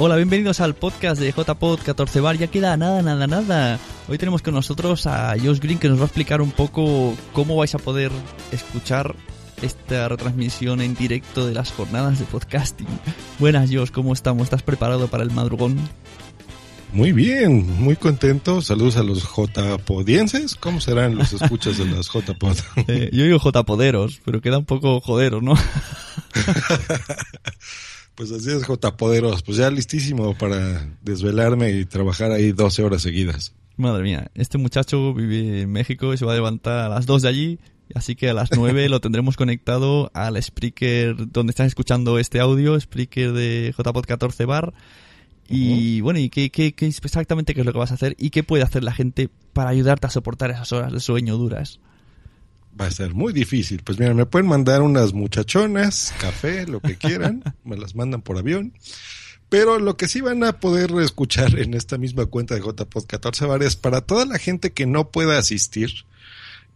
Hola, bienvenidos al podcast de JPod 14 Bar. Ya queda nada, nada, nada. Hoy tenemos con nosotros a Josh Green que nos va a explicar un poco cómo vais a poder escuchar esta retransmisión en directo de las jornadas de podcasting. Buenas, Josh, ¿cómo estamos? ¿Estás preparado para el madrugón? Muy bien, muy contento. Saludos a los JPodienses. ¿Cómo serán los escuchas de las JPod? Eh, yo digo JPoderos, pero queda un poco joderos, ¿no? Pues así es, JPoderos. Pues ya listísimo para desvelarme y trabajar ahí 12 horas seguidas. Madre mía, este muchacho vive en México y se va a levantar a las 2 de allí, así que a las 9 lo tendremos conectado al Spreaker donde estás escuchando este audio, Spreaker de JPod 14 Bar. Y bueno, ¿y qué, qué, qué exactamente qué es lo que vas a hacer y qué puede hacer la gente para ayudarte a soportar esas horas de sueño duras? Va a ser muy difícil. Pues mira, me pueden mandar unas muchachonas, café, lo que quieran. me las mandan por avión. Pero lo que sí van a poder escuchar en esta misma cuenta de JPod 14 Bar es para toda la gente que no pueda asistir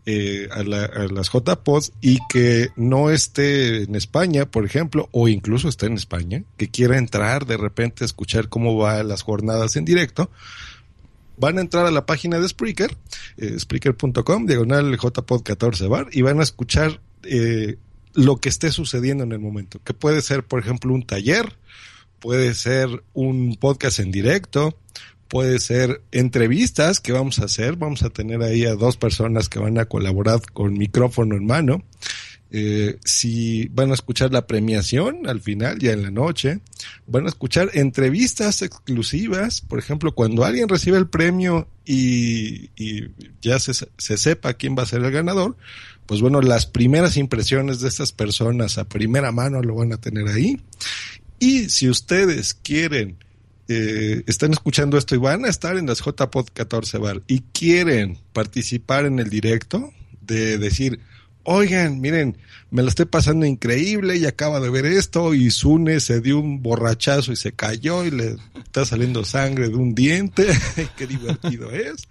eh, a, la, a, las JPod y que no esté en España, por ejemplo, o incluso esté en España, que quiera entrar de repente a escuchar cómo van las jornadas en directo, van a entrar a la página de Spreaker, eh, spreaker.com, diagonal JPod 14 bar, y van a escuchar eh, lo que esté sucediendo en el momento, que puede ser, por ejemplo, un taller, puede ser un podcast en directo, puede ser entrevistas que vamos a hacer, vamos a tener ahí a dos personas que van a colaborar con micrófono en mano, eh, si van a escuchar la premiación al final, ya en la noche, van a escuchar entrevistas exclusivas, por ejemplo, cuando alguien recibe el premio y, ya se, se, sepa quién va a ser el ganador, pues bueno, las primeras impresiones de estas personas a primera mano lo van a tener ahí. Y si ustedes quieren, eh, están escuchando esto y van a estar en las JPod 14 Bar y quieren participar en el directo, de decir, oigan, miren, me lo estoy pasando increíble y acaba de ver esto y Sune se dio un borrachazo y se cayó y le está saliendo sangre de un diente, qué divertido es.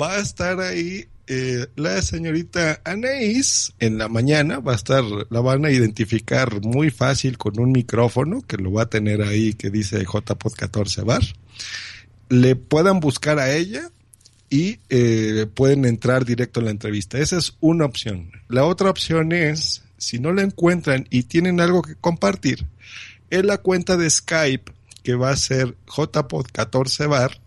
Va a estar ahí eh, la señorita Anaís en la mañana, va a estar, la van a identificar muy fácil con un micrófono que lo va a tener ahí que dice JPod 14 bar. Le puedan buscar a ella, y eh, pueden entrar directo a la entrevista. Esa es una opción. La otra opción es, si no la encuentran y tienen algo que compartir, en la cuenta de Skype, que va a ser JPod14bar,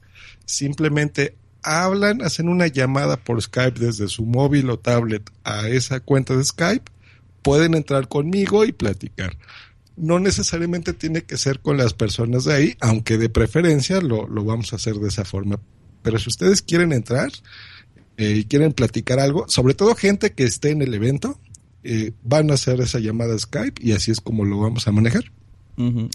simplemente hablan, hacen una llamada por Skype desde su móvil o tablet a esa cuenta de Skype, pueden entrar conmigo y platicar. No necesariamente tiene que ser con las personas de ahí, aunque de preferencia lo, lo vamos a hacer de esa forma pero si ustedes quieren entrar eh, y quieren platicar algo, sobre todo gente que esté en el evento, eh, van a hacer esa llamada Skype y así es como lo vamos a manejar.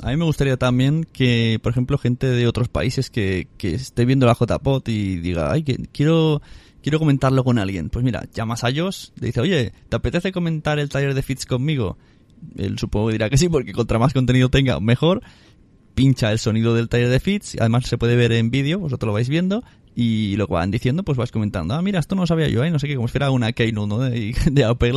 A mí me gustaría también que, por ejemplo, gente de otros países que, que esté viendo la JPOT y diga, ay, que quiero, quiero comentarlo con alguien. Pues mira, llamas a Josh, le dice, oye, ¿te apetece comentar el taller de Fits conmigo? Él supongo que dirá que sí, porque contra más contenido tenga, mejor pincha el sonido del taller de Fits, además se puede ver en vídeo, vosotros lo vais viendo, y lo que van diciendo, pues vas comentando, ah, mira, esto no lo sabía yo, ¿eh? no sé qué, como si fuera una keynote ¿no? de, de Apple.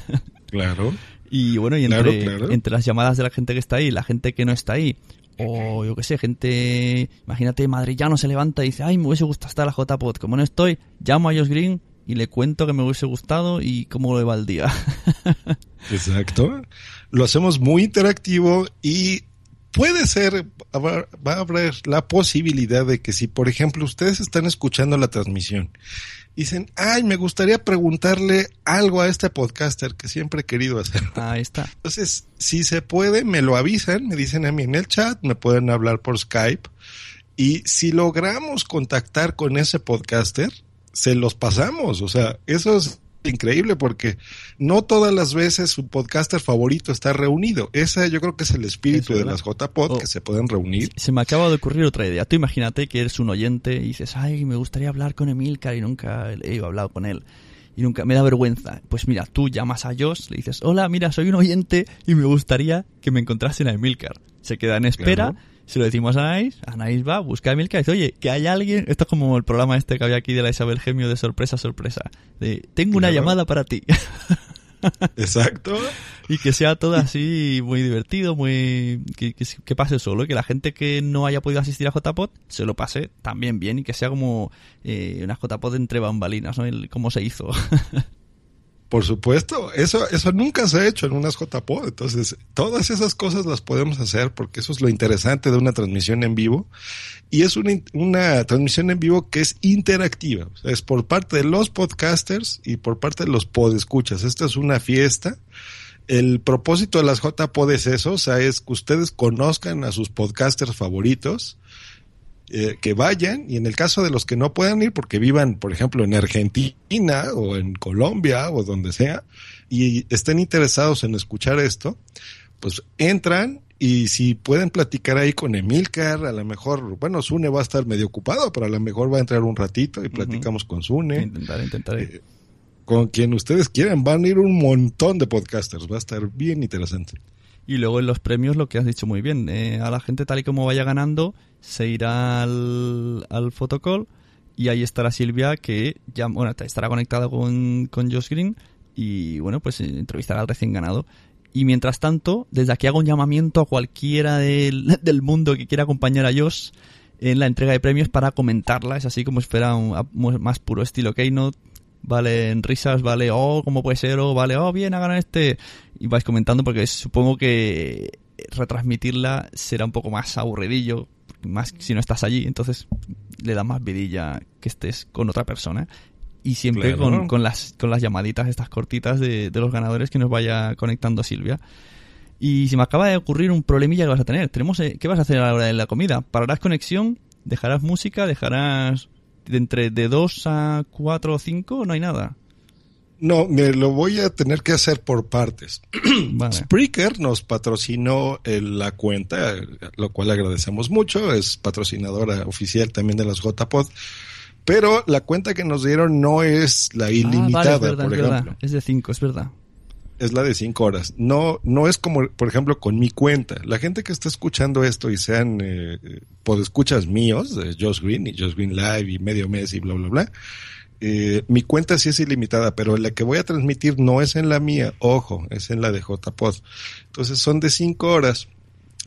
claro. Y bueno, y entre, claro, claro. entre las llamadas de la gente que está ahí, la gente que no está ahí, o yo qué sé, gente, imagínate, madrillano se levanta y dice, ay, me hubiese gustado estar a la JPod, como no estoy, llamo a Josh Green y le cuento que me hubiese gustado y cómo le va el día. Exacto. Lo hacemos muy interactivo y puede ser, va a haber la posibilidad de que si, por ejemplo, ustedes están escuchando la transmisión, dicen, ay, me gustaría preguntarle algo a este podcaster que siempre he querido hacer. Ahí está. Entonces, si se puede, me lo avisan, me dicen a mí en el chat, me pueden hablar por Skype. Y si logramos contactar con ese podcaster, se los pasamos. O sea, eso es increíble porque no todas las veces su podcaster favorito está reunido. Ese yo creo que es el espíritu de las JPod, Oh. que se pueden reunir. Se me acaba de ocurrir otra idea. Tú imagínate que eres un oyente y dices, ay, me gustaría hablar con Emilcar y nunca he hablado con él. Y nunca me da vergüenza. Pues mira, tú llamas a Josh, le dices, hola, mira, soy un oyente y me gustaría que me encontrasen a Emilcar. Se queda en espera, Claro. Se lo decimos a Anais, Anais va, busca a Emilcar y dice, oye, que hay alguien, esto es como el programa este que había aquí de la Isabel Gemio de sorpresa, sorpresa. De, tengo una Claro. llamada para ti. Exacto. Y que sea todo así muy divertido, muy que, que, que pase solo, y que la gente que no haya podido asistir a JPod se lo pase también bien y que sea como eh, una JPod entre bambalinas, ¿no? El, cómo se hizo. Por supuesto, eso, eso nunca se ha hecho en unas JPod. Entonces, todas esas cosas las podemos hacer porque eso es lo interesante de una transmisión en vivo. Y es una, una transmisión en vivo que es interactiva. Es por parte de los podcasters y por parte de los podescuchas. Esta es una fiesta. El propósito de las JPod es eso, o sea, es que ustedes conozcan a sus podcasters favoritos, eh, que vayan, y en el caso de los que no puedan ir, porque vivan, por ejemplo, en Argentina o en Colombia o donde sea, y estén interesados en escuchar esto, pues entran y si pueden platicar ahí con Emilcar, a lo mejor, bueno, Sune va a estar medio ocupado, pero a lo mejor va a entrar un ratito y platicamos con Sune intentaré, intentaré. Eh, con quien ustedes quieran. Van a ir un montón de podcasters. Va a estar bien interesante. Y luego en los premios lo que has dicho muy bien, eh, a la gente tal y como vaya ganando, se irá al, al fotocall y ahí estará Silvia que ya, bueno, estará conectada con, con Josh Green y bueno, pues eh, entrevistará al recién ganado. Y mientras tanto, desde aquí hago un llamamiento a cualquiera del, del mundo que quiera acompañar a Josh en la entrega de premios para comentarla. Es así como si fuera un, más puro estilo Keynote. Vale en risas, vale, oh, ¿cómo puede ser? O vale, oh, bien, hagan este. Y vais comentando porque supongo que retransmitirla será un poco más aburridillo, más si no estás allí, entonces le da más vidilla que estés con otra persona. Y siempre Claro. con, con las, con las llamaditas estas cortitas de, de los ganadores que nos vaya conectando Silvia. Y se me acaba de ocurrir un problemilla que vas a tener. Tenemos, eh, ¿Qué vas a hacer a la hora de la comida? ¿Pararás conexión? ¿Dejarás música? ¿Dejarás de entre de 2 a 4 o 5? No hay nada. No, me lo voy a tener que hacer por partes. Vale. Spreaker nos patrocinó eh, la cuenta, lo cual agradecemos mucho. Es patrocinadora oficial también de las JPod. Pero la cuenta que nos dieron no es la Ah, ilimitada, vale, es verdad, por es verdad. ejemplo. Es de 5, es verdad. Es la de cinco horas. No, no es como, por ejemplo, con mi cuenta. La gente que está escuchando esto y sean eh, podescuchas míos, de Josh Green y Josh Green Live y Medio Mes y bla, bla, bla. Eh, mi cuenta sí es ilimitada, pero la que voy a transmitir no es en la mía, ojo, es en la de JPod. Entonces son de cinco horas.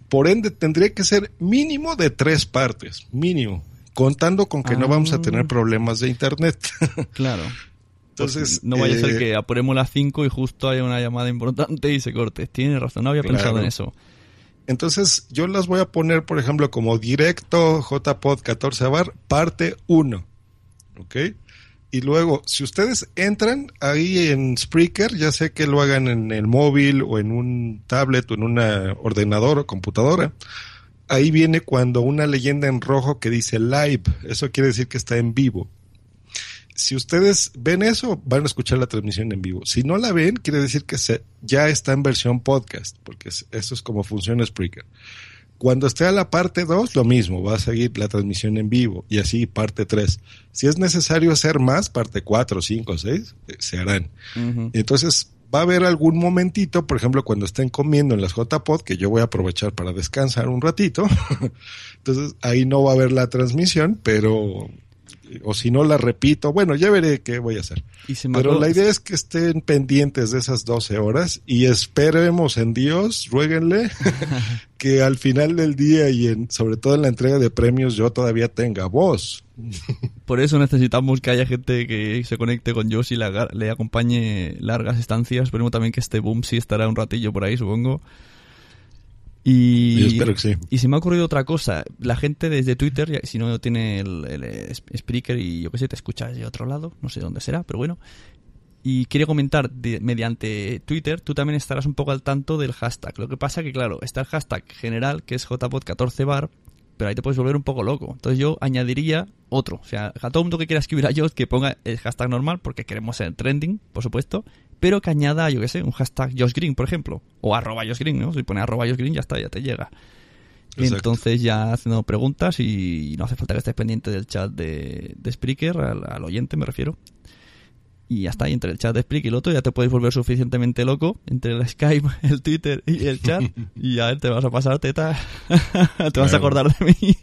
Por ende, tendría que ser mínimo de tres partes, mínimo, contando con que no vamos a Ah. tener problemas de internet. Claro. Entonces, no vaya a ser eh, que apuremos las 5 y justo haya una llamada importante y se corte. Tiene razón, no había Claro. pensado en eso. Entonces, yo las voy a poner, por ejemplo, como directo JPod 14 bar, parte 1. ¿Ok? Y luego, si ustedes entran ahí en Spreaker, ya sé que lo hagan en el móvil o en un tablet o en un ordenador o computadora, ahí viene cuando una leyenda en rojo que dice live. Eso quiere decir que está en vivo. Si ustedes ven eso, van a escuchar la transmisión en vivo. Si no la ven, quiere decir que se, ya está en versión podcast, porque es- eso es como funciona Spreaker. Cuando esté a la parte 2, lo mismo, va a seguir la transmisión en vivo y así parte 3. Si es necesario hacer más, parte 4, 5, 6, eh, se harán. Entonces, va a haber algún momentito, por ejemplo, cuando estén comiendo en las JPod, que yo voy a aprovechar para descansar un ratito. Entonces, ahí no va a haber la transmisión, pero, o si no la repito, bueno, ya veré qué voy a hacer. Y Pero la idea es que estén pendientes de esas 12 horas y esperemos en Dios, ruéguenle, que al final del día y en, sobre todo en la entrega de premios yo todavía tenga voz. Por eso necesitamos que haya gente que se conecte con Josh y le, haga- le acompañe largas estancias. Esperemos también que este boom sí estará un ratillo por ahí, supongo. Y, Yo espero que sí. y se me ha ocurrido otra cosa. La gente desde Twitter, si no tiene el, el Sp- Spreaker y yo qué sé, te escucha desde otro lado, no sé dónde será, pero bueno. Y quiere comentar de- mediante Twitter, tú también estarás un poco al tanto del hashtag. Lo que pasa que, claro, está el hashtag general, que es JPod14bar, pero ahí te puedes volver un poco loco. Entonces yo añadiría otro. O sea, a todo el mundo que quiera escribir a Josh que ponga el hashtag normal, porque queremos ser trending, por supuesto, pero que añada, yo qué sé, un hashtag Josh Green, por ejemplo, o arroba Josh Green, ¿no? Si pone arroba Josh Green ya está, ya te llega. Entonces ya haciendo preguntas y no hace falta que estés pendiente del chat de, de Spreaker, al, al oyente me refiero. Y ya está, y entre el chat de Spreaker y el otro ya te puedes volver suficientemente loco, entre el Skype, el Twitter y el chat, y ya te vas a pasar teta, te vas a acordar de mí.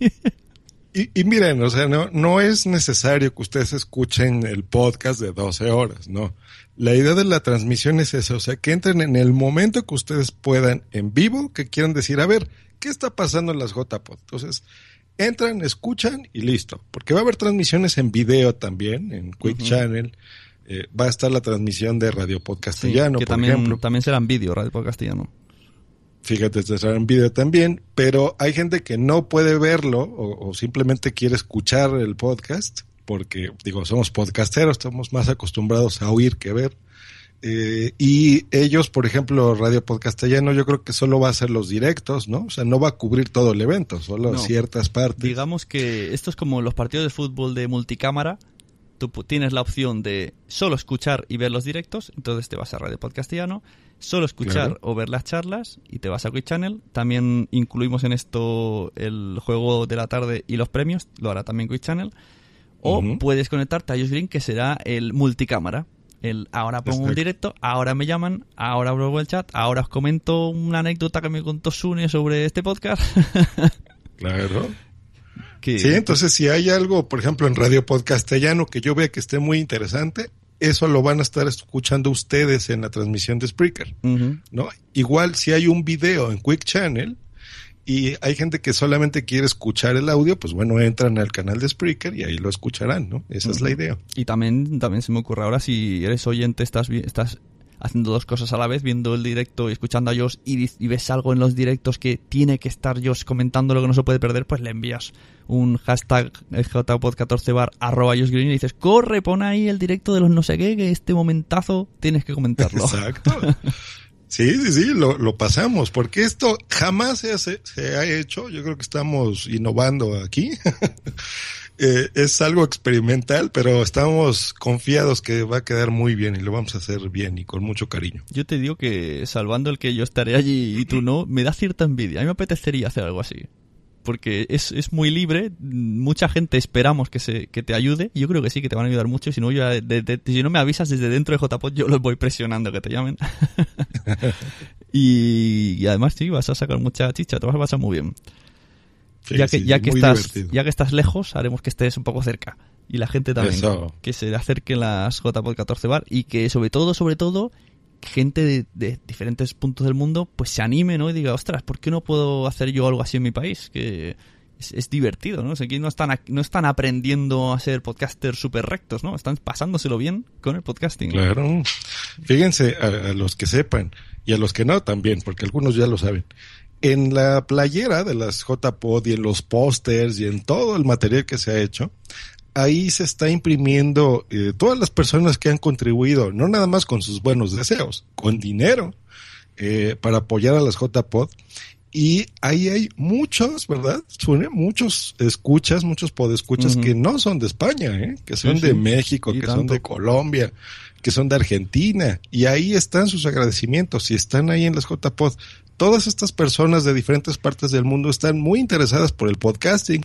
Y, y miren, o sea, no, no es necesario que ustedes escuchen el podcast de 12 horas, no. La idea de la transmisión es esa, o sea, que entren en el momento que ustedes puedan en vivo, que quieran decir, a ver, ¿qué está pasando en las JPod? Entonces, entran, escuchan y listo. Porque va a haber transmisiones en video también, en Quick Channel. Eh, va a estar la transmisión de Radio Sí, Podcastellano, que por también, ejemplo. también será en vídeo, Radio Podcast Castellano. Fíjate, te será en video también, pero hay gente que no puede verlo o, o simplemente quiere escuchar el podcast, porque, digo, somos podcasteros, estamos más acostumbrados a oír que ver. Eh, y ellos, por ejemplo, Radio Podcastellano, yo creo que solo va a hacer los directos, ¿no? O sea, no va a cubrir todo el evento, solo No. ciertas partes. Digamos que esto es como los partidos de fútbol de multicámara. Tú tienes la opción de solo escuchar y ver los directos, entonces te vas a Radio Podcastiano, solo escuchar Claro. o ver las charlas y te vas a Quick Channel. También incluimos en esto el juego de la tarde y los premios, lo hará también Quick Channel. O puedes conectarte a Just Green, que será el multicámara. El ahora pongo un directo, ahora me llaman, ahora abro el chat, ahora os comento una anécdota que me contó Sune sobre este podcast. Claro. Que, Sí, entonces si hay algo, por ejemplo, en Radio Podcastellano que yo vea que esté muy interesante, eso lo van a estar escuchando ustedes en la transmisión de Spreaker. ¿no? Igual si hay un video en Quick Channel y hay gente que solamente quiere escuchar el audio, pues bueno, entran al canal de Spreaker y ahí lo escucharán, ¿no? Esa es la idea. Y también, también se me ocurre ahora, si eres oyente, estás, estás haciendo dos cosas a la vez, viendo el directo y escuchando a y, di- y ves algo en los directos que tiene que estar Josh comentando lo que no se puede perder, pues le envías un hashtag jpod14 bar arroba Josh Green y dices, corre, pon ahí el directo de los no sé qué, que este momentazo tienes que comentarlo. Exacto. Sí, sí, sí, lo, lo pasamos, porque esto jamás se, hace- se ha hecho, yo creo que estamos innovando aquí. Eh, es algo experimental, pero estamos confiados que va a quedar muy bien y lo vamos a hacer bien y con mucho cariño. Yo te digo que, salvando el que yo estaré allí y tú no, me da cierta envidia. A mí me apetecería hacer algo así. Porque es, es muy libre, mucha gente esperamos que se que te ayude. Yo creo que sí, que te van a ayudar mucho. Si no, yo, de- de- si no me avisas desde dentro de JPod, yo los voy presionando que te llamen. y, y además, sí, vas a sacar mucha chicha, te vas a pasar muy bien. Sí, ya que, sí, ya, que estás, divertido. ya que estás lejos, haremos que estés un poco cerca. Y la gente también. Eso. Que se acerquen las JPod 14 Bar. Y que sobre todo, sobre todo, gente de, diferentes puntos del mundo pues se anime, ¿no? Y diga, ostras, ¿por qué no puedo hacer yo algo así en mi país? Que es, es divertido, ¿no? O sea, aquí no están, no están aprendiendo a ser podcasters súper rectos, ¿no? Están pasándoselo bien con el podcasting. Claro. Fíjense a, a los que sepan y a los que no también, porque algunos ya lo saben. En la playera de las JPod y en los pósters y en todo el material que se ha hecho, ahí se está imprimiendo eh, todas las personas que han contribuido, no nada más con sus buenos deseos, con dinero eh, para apoyar a las JPod. Y ahí hay muchos, ¿verdad? Sune? Muchos escuchas, muchos podescuchas que no son de España, ¿eh? que son Sí, de. México, Y que son de Colombia, que son de Argentina. Y ahí están sus agradecimientos y están ahí en las JPod. Todas estas personas de diferentes partes del mundo están muy interesadas por el podcasting,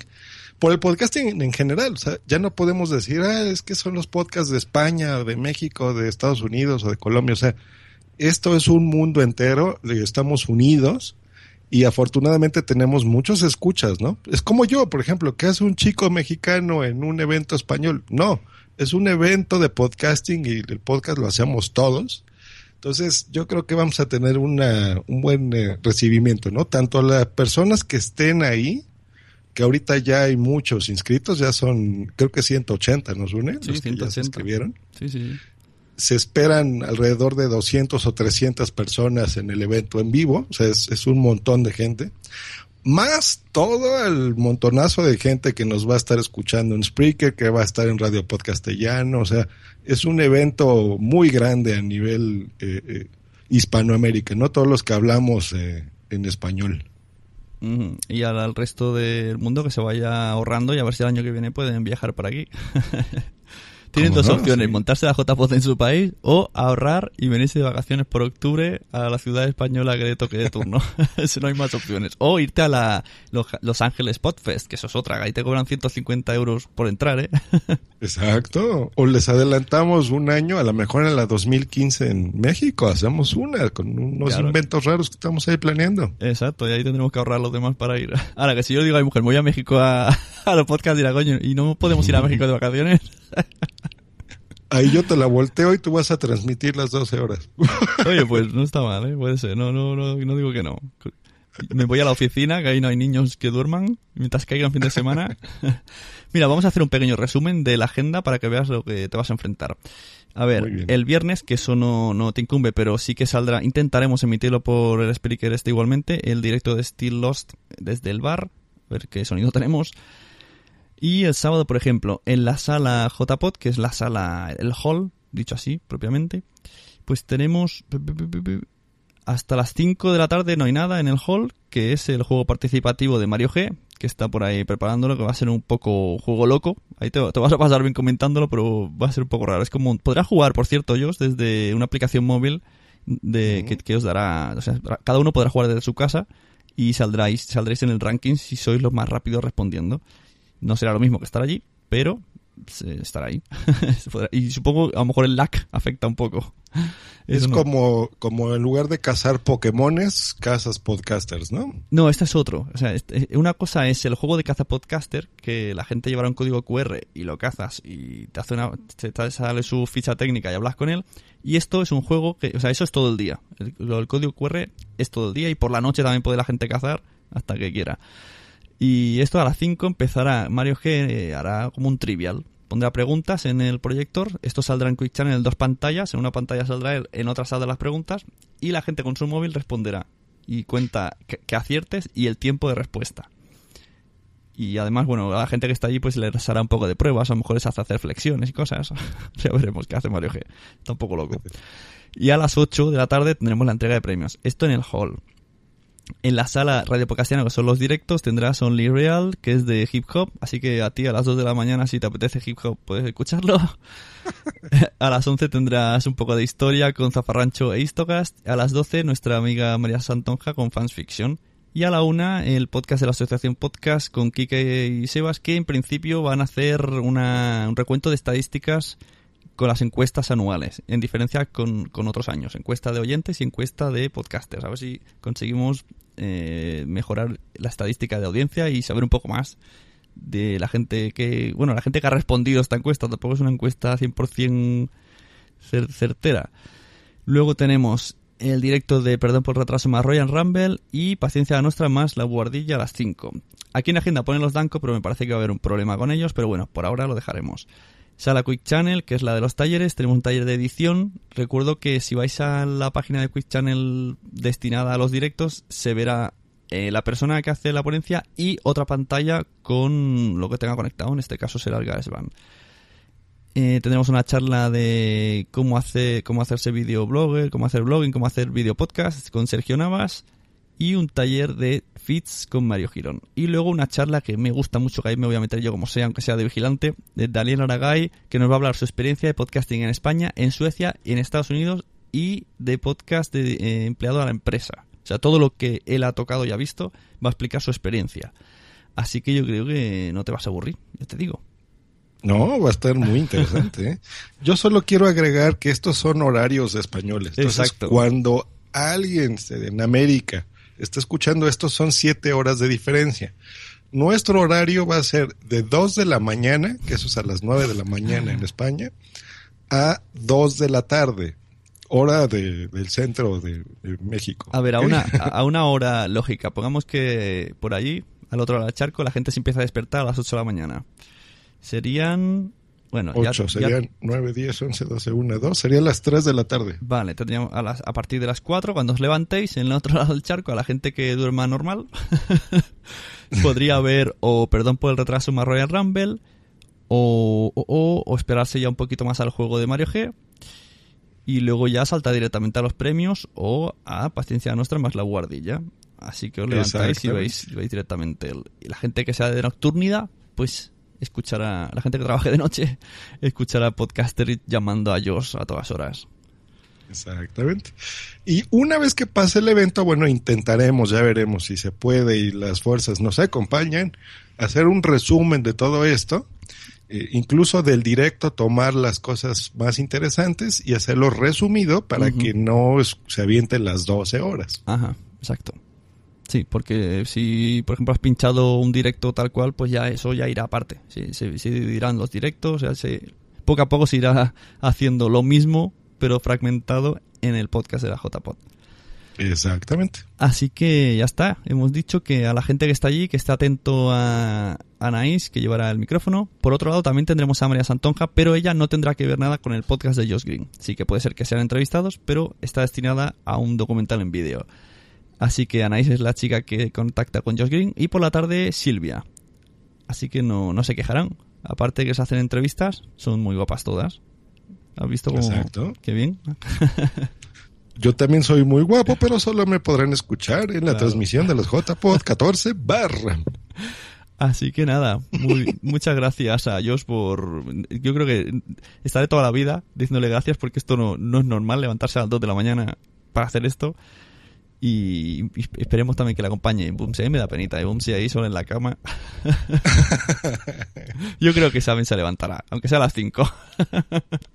por el podcasting en general. O sea, ya no podemos decir, ah, es que son los podcasts de España, o de México, de Estados Unidos o de Colombia. O sea, esto es un mundo entero, estamos unidos y afortunadamente tenemos muchos escuchas, ¿no? Es como yo, por ejemplo, que hace un chico mexicano en un evento español. No, es un evento de podcasting y el podcast lo hacemos todos. Entonces, yo creo que vamos a tener una, un buen eh, recibimiento, ¿no? Tanto las personas que estén ahí, que ahorita ya hay muchos inscritos, ya son, creo que 180, ¿nos une? Sí, los que ya se 180. inscribieron Sí, sí, sí. se esperan alrededor de 200 o 300 personas en el evento en vivo, o sea, es, es un montón de gente, más todo el montonazo de gente que nos va a estar escuchando en Spreaker, que va a estar en Radio Podcastellano, o sea, es un evento muy grande a nivel eh, eh, Hispanoamérica, no todos los que hablamos eh, en español. Y al, al resto del mundo que se vaya ahorrando y a ver si el año que viene pueden viajar por aquí. Tienen ¿Cómo dos no? opciones, Sí. montarse la JPOZ en su país o ahorrar y venirse de vacaciones por octubre a la ciudad española que le toque de turno. Eso no hay más opciones. O irte a la Los, Los Ángeles Podfest, que eso es otra, ahí te cobran 150 euros por entrar, ¿eh? Exacto. O les adelantamos un año, a lo mejor en la 2015 en México, hacemos una con unos Claro. inventos raros que estamos ahí planeando. Exacto, y ahí tendremos que ahorrar los demás para ir. Ahora, que si yo digo a mi mujer, voy a México a, a los podcasts y la coño, y no podemos ir a México de vacaciones. Ahí yo te la volteo y tú vas a transmitir las 12 horas. Oye, pues no está mal, ¿eh? Puede ser, no, no, no, no digo que no. Me voy a la oficina, que ahí no hay niños que duerman, mientras caigan fin de semana. Mira, vamos a hacer un pequeño resumen de la agenda para que veas lo que te vas a enfrentar. A ver, el viernes, que eso no, no te incumbe, pero sí que saldrá, intentaremos emitirlo por el speaker este igualmente, el directo de Still Lost desde el bar, a ver qué sonido tenemos. Y el sábado, por ejemplo, en la sala JPod, que es la sala, el hall, dicho así propiamente, pues tenemos hasta las 5 de la tarde no hay nada en el hall, que es el juego participativo de Mario G, que está por ahí preparándolo, que va a ser un poco juego loco. Ahí te, te vas a pasar bien comentándolo, pero va a ser un poco raro. Es como, podrás jugar, por cierto, yo desde una aplicación móvil de, que, que os dará, o sea, cada uno podrá jugar desde su casa y saldráis, saldréis en el ranking si sois los más rápidos respondiendo. No será lo mismo que estar allí, pero estará ahí. Y supongo a lo mejor el lag afecta un poco. Es Eso no- como, como en lugar de cazar Pokémones, cazas podcasters, ¿no? No, este es otro. O sea, este- una cosa es el juego de caza podcaster, que la gente llevará un código QR y lo cazas y te hace una, te, te sale su ficha técnica y hablas con él. Y esto es un juego que, o sea, eso es todo el día. El, del código QR es todo el día y por la noche también puede la gente cazar hasta que quiera. Y esto a las 5 empezará, Mario G eh, hará como un trivial. Pondrá preguntas en el proyector, esto saldrá en Quick Channel en dos pantallas, en una pantalla saldrá él, en otra saldrán las preguntas y la gente con su móvil responderá y cuenta que, que aciertes y el tiempo de respuesta. Y además, bueno, a la gente que está allí pues les hará un poco de pruebas, a lo mejor les hace hacer flexiones y cosas. ya veremos qué hace Mario G. Está un poco loco. Y a las 8 de la tarde tendremos la entrega de premios. Esto en el hall. En la sala Radio Podcastina, que son los directos, tendrás Only Real, que es de hip hop. Así que a ti a las 2 de la mañana, si te apetece hip hop, puedes escucharlo. a las 11 tendrás un poco de historia con Zafarrancho e Istocast. A las 12, nuestra amiga María Santonja con Fans Fiction. Y a la 1, el podcast de la Asociación Podcast con Kike y Sebas, que en principio van a hacer una- un recuento de estadísticas con las encuestas anuales, en diferencia con, con otros años, encuesta de oyentes y encuesta de podcasters. A ver si conseguimos eh, mejorar la estadística de audiencia y saber un poco más de la gente que, bueno, la gente que ha respondido a esta encuesta. Tampoco es una encuesta 100% cer- certera. Luego tenemos el directo de Perdón por retraso más Royal Rumble y Paciencia Nuestra más La Guardilla a las 5. Aquí en la agenda ponen los Danco, pero me parece que va a haber un problema con ellos, pero bueno, por ahora lo dejaremos. Sala Quick Channel, que es la de los talleres, tenemos un taller de edición. Recuerdo que si vais a la página de Quick Channel destinada a los directos, se verá eh, la persona que hace la ponencia y otra pantalla con lo que tenga conectado, en este caso será el GarageBand. Eh, tendremos una charla de cómo hacer cómo hacerse videoblogger, cómo hacer blogging, cómo hacer video podcast con Sergio Navas y un taller de feeds con Mario Girón. Y luego una charla que me gusta mucho, que ahí me voy a meter yo como sea, aunque sea de vigilante, de Daniel Aragay, que nos va a hablar su experiencia de podcasting en España, en Suecia y en Estados Unidos y de podcast de eh, empleado a la empresa. O sea, todo lo que él ha tocado y ha visto va a explicar su experiencia. Así que yo creo que no te vas a aburrir, ya te digo. No, va a estar muy interesante. ¿eh? Yo solo quiero agregar que estos son horarios españoles. Entonces, Exacto. cuando alguien se- en América está escuchando esto, son siete horas de diferencia. Nuestro horario va a ser de 2 de la mañana, que eso es a las 9 de la mañana en España, a 2 de la tarde, hora de- del centro de, de México. A ver, a una, a una hora lógica, pongamos que por allí, al otro lado del charco, la gente se empieza a despertar a las 8 de la mañana. Serían... Bueno, ya- 8, ya- serían 9, 10, 11, 12, 1, 2, serían las 3 de la tarde. Vale, tendríamos a, las, a partir de las 4, cuando os levantéis, en el otro lado del charco, a la gente que duerma normal, podría haber, o perdón por el retraso, más Royal Rumble, o, o, o- esperarse ya un poquito más al juego de Mario G, y luego ya salta directamente a los premios, o a Paciencia Nuestra más la guardilla. Así que os levantáis y veis, veis directamente. el- y la gente que sea de nocturnidad, pues escuchará, la gente que trabaje de noche, escuchará podcaster llamando a Josh a todas horas. Exactamente. Y una vez que pase el evento, bueno, intentaremos, ya veremos si se puede y las fuerzas nos acompañan, hacer un resumen de todo esto, eh, incluso del directo, tomar las cosas más interesantes y hacerlo resumido para que no se avienten las 12 horas. Ajá, exacto. Sí, porque si, por ejemplo, has pinchado un directo tal cual, pues ya eso ya irá aparte. Sí, se, se dividirán los directos, ya se, poco a poco se irá haciendo lo mismo, pero fragmentado en el podcast de la JPod. Exactamente. Así que ya está. Hemos dicho que a la gente que está allí, que esté atento a Anaís, que llevará el micrófono. Por otro lado, también tendremos a María Santonja, pero ella no tendrá que ver nada con el podcast de Josh Green. Sí que puede ser que sean entrevistados, pero está destinada a un documental en vídeo. Así que Anaís es la chica que contacta con Josh Green. Y por la tarde, Silvia. Así que no, no se quejarán. Aparte que se hacen entrevistas, son muy guapas todas. ¿Has visto cómo? Exacto. Qué bien. Yo también soy muy guapo, pero solo me podrán escuchar en la Claro. transmisión de los JPod 14 barra. Así que nada, muy, muchas gracias a Josh por... Yo creo que estaré toda la vida diciéndole gracias porque esto no, no es normal levantarse a las 2 de la mañana para hacer esto. Y, y esperemos también que le acompañe Bumsy. A mí me da penita, ¿eh? Bumsy ahí solo en la cama. Yo creo que Saben se levantará, aunque sea a las 5.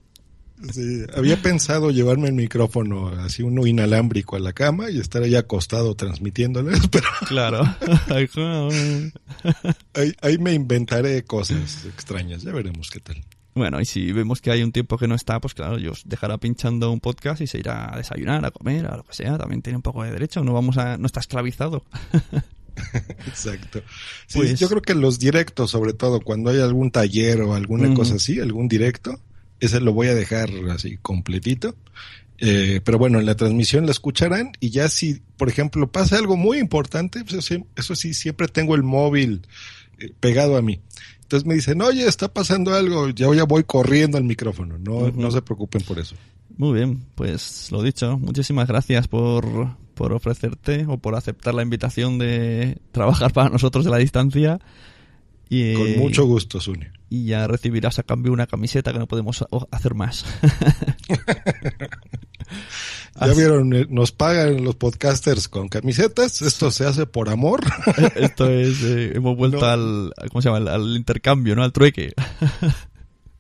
Sí, había pensado llevarme el micrófono así uno inalámbrico a la cama y estar ahí acostado transmitiéndoles, pero claro. ahí, ahí me inventaré cosas extrañas, ya veremos qué tal. Bueno, y si vemos que hay un tiempo que no está, pues claro, Josh dejará pinchando un podcast y se irá a desayunar, a comer, a lo que sea. También tiene un poco de derecho, no vamos a, no está esclavizado. Exacto. Sí, Pues- yo creo que los directos, sobre todo cuando hay algún taller o alguna cosa así, algún directo, ese lo voy a dejar así completito. Eh, pero bueno, en la transmisión la escucharán y ya si, por ejemplo, pasa algo muy importante, pues eso, sí- eso sí, siempre tengo el móvil eh, pegado a mí. Entonces me dicen, oye, está pasando algo, ya, ya voy corriendo al micrófono, no, no se preocupen por eso. Muy bien, pues lo dicho, muchísimas gracias por, por ofrecerte o por aceptar la invitación de trabajar para nosotros de la distancia. Y, Con mucho gusto, Zuni. Y ya recibirás a cambio una camiseta que no podemos hacer más. Ya vieron, eh, nos pagan los podcasters con camisetas, esto se hace por amor. Esto es, eh, hemos vuelto No. al, ¿cómo se llama? Al, al intercambio, ¿no? Al trueque.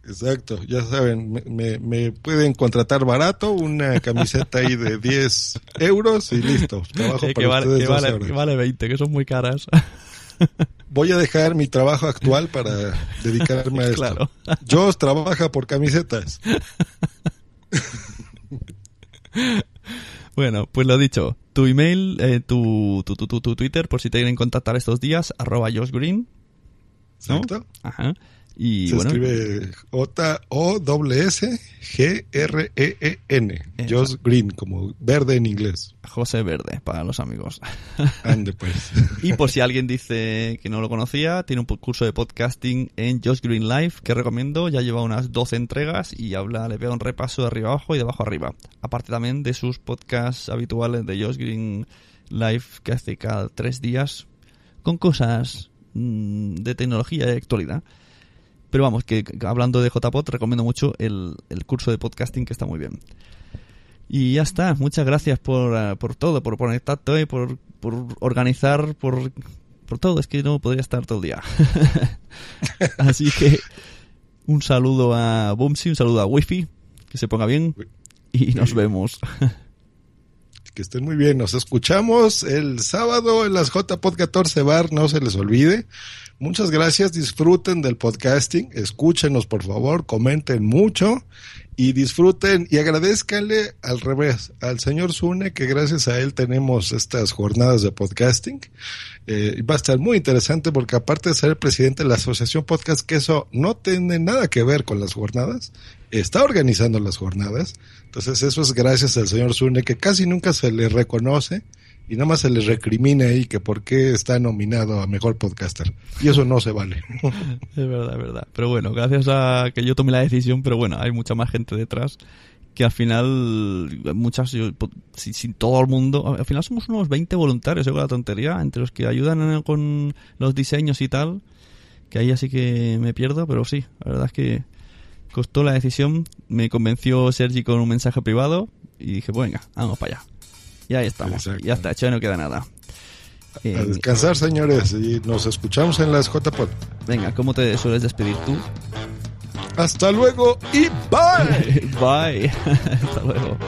Exacto, ya saben, me, me- me pueden contratar barato, una camiseta ahí de 10 euros y listo. Trabajo Eh, para que, vale, ustedes que, 12 vale, que vale 20, que son muy caras. Voy a dejar mi trabajo actual para dedicarme a esto. Claro. Yo trabaja por camisetas. Bueno, pues lo dicho, tu email, eh, tu, tu, tu, tu, tu Twitter, por si te quieren contactar estos días, arroba Josh Green. ¿no? Exacto. Ajá. Y Se bueno, escribe J-O-S-S-G-R-E-E-N. Exacto. Josh Green, como verde en inglés. José Verde, para los amigos. Ande pues. Y por si alguien dice que no lo conocía, tiene un curso de podcasting en Josh Green Life que recomiendo. Ya lleva unas 12 entregas y habla, le pega un repaso de arriba abajo y de abajo arriba. Aparte también de sus podcasts habituales de Josh Green Life que hace cada tres días con cosas mm, de tecnología y actualidad. Pero vamos, que hablando de JPod, recomiendo mucho el, el curso de podcasting que está muy bien. Y ya está, muchas gracias por, eh, por todo, por conectarte hoy, por, por organizar, por, por todo. Es que no podría estar todo el día. Así que un saludo a Bumsy, un saludo a Wifi, que se ponga bien y nos vemos. Que estén muy bien. Nos escuchamos el sábado en las JPod 14 Bar. No se les olvide. Muchas gracias. Disfruten del podcasting. Escúchenos, por favor. Comenten mucho. Y disfruten y agradezcanle al revés al señor Zune, que gracias a él tenemos estas jornadas de podcasting. Eh, va a estar muy interesante porque aparte de ser el presidente de la Asociación Podcast, que eso no tiene nada que ver con las jornadas, está organizando las jornadas. Entonces eso es gracias al señor Zune, que casi nunca se le reconoce y nada más se le recrimina ahí que por qué está nominado a mejor podcaster. Y eso no se vale. Es verdad, es verdad. Pero bueno, gracias a que yo tomé la decisión, pero bueno, hay mucha más gente detrás que al final muchas yo- po- si, si todo el mundo al final somos unos 20 voluntarios con la tontería entre los que ayudan con los diseños y tal que ahí así que me pierdo pero sí la verdad es que costó la decisión me convenció Sergi con un mensaje privado y dije pues venga vamos para allá y ahí estamos ya está hecho ya no queda nada A Eh, descansar, señores, y nos escuchamos en las JPod. venga ¿cómo te sueles despedir tú? Hasta luego y bye. bye hasta luego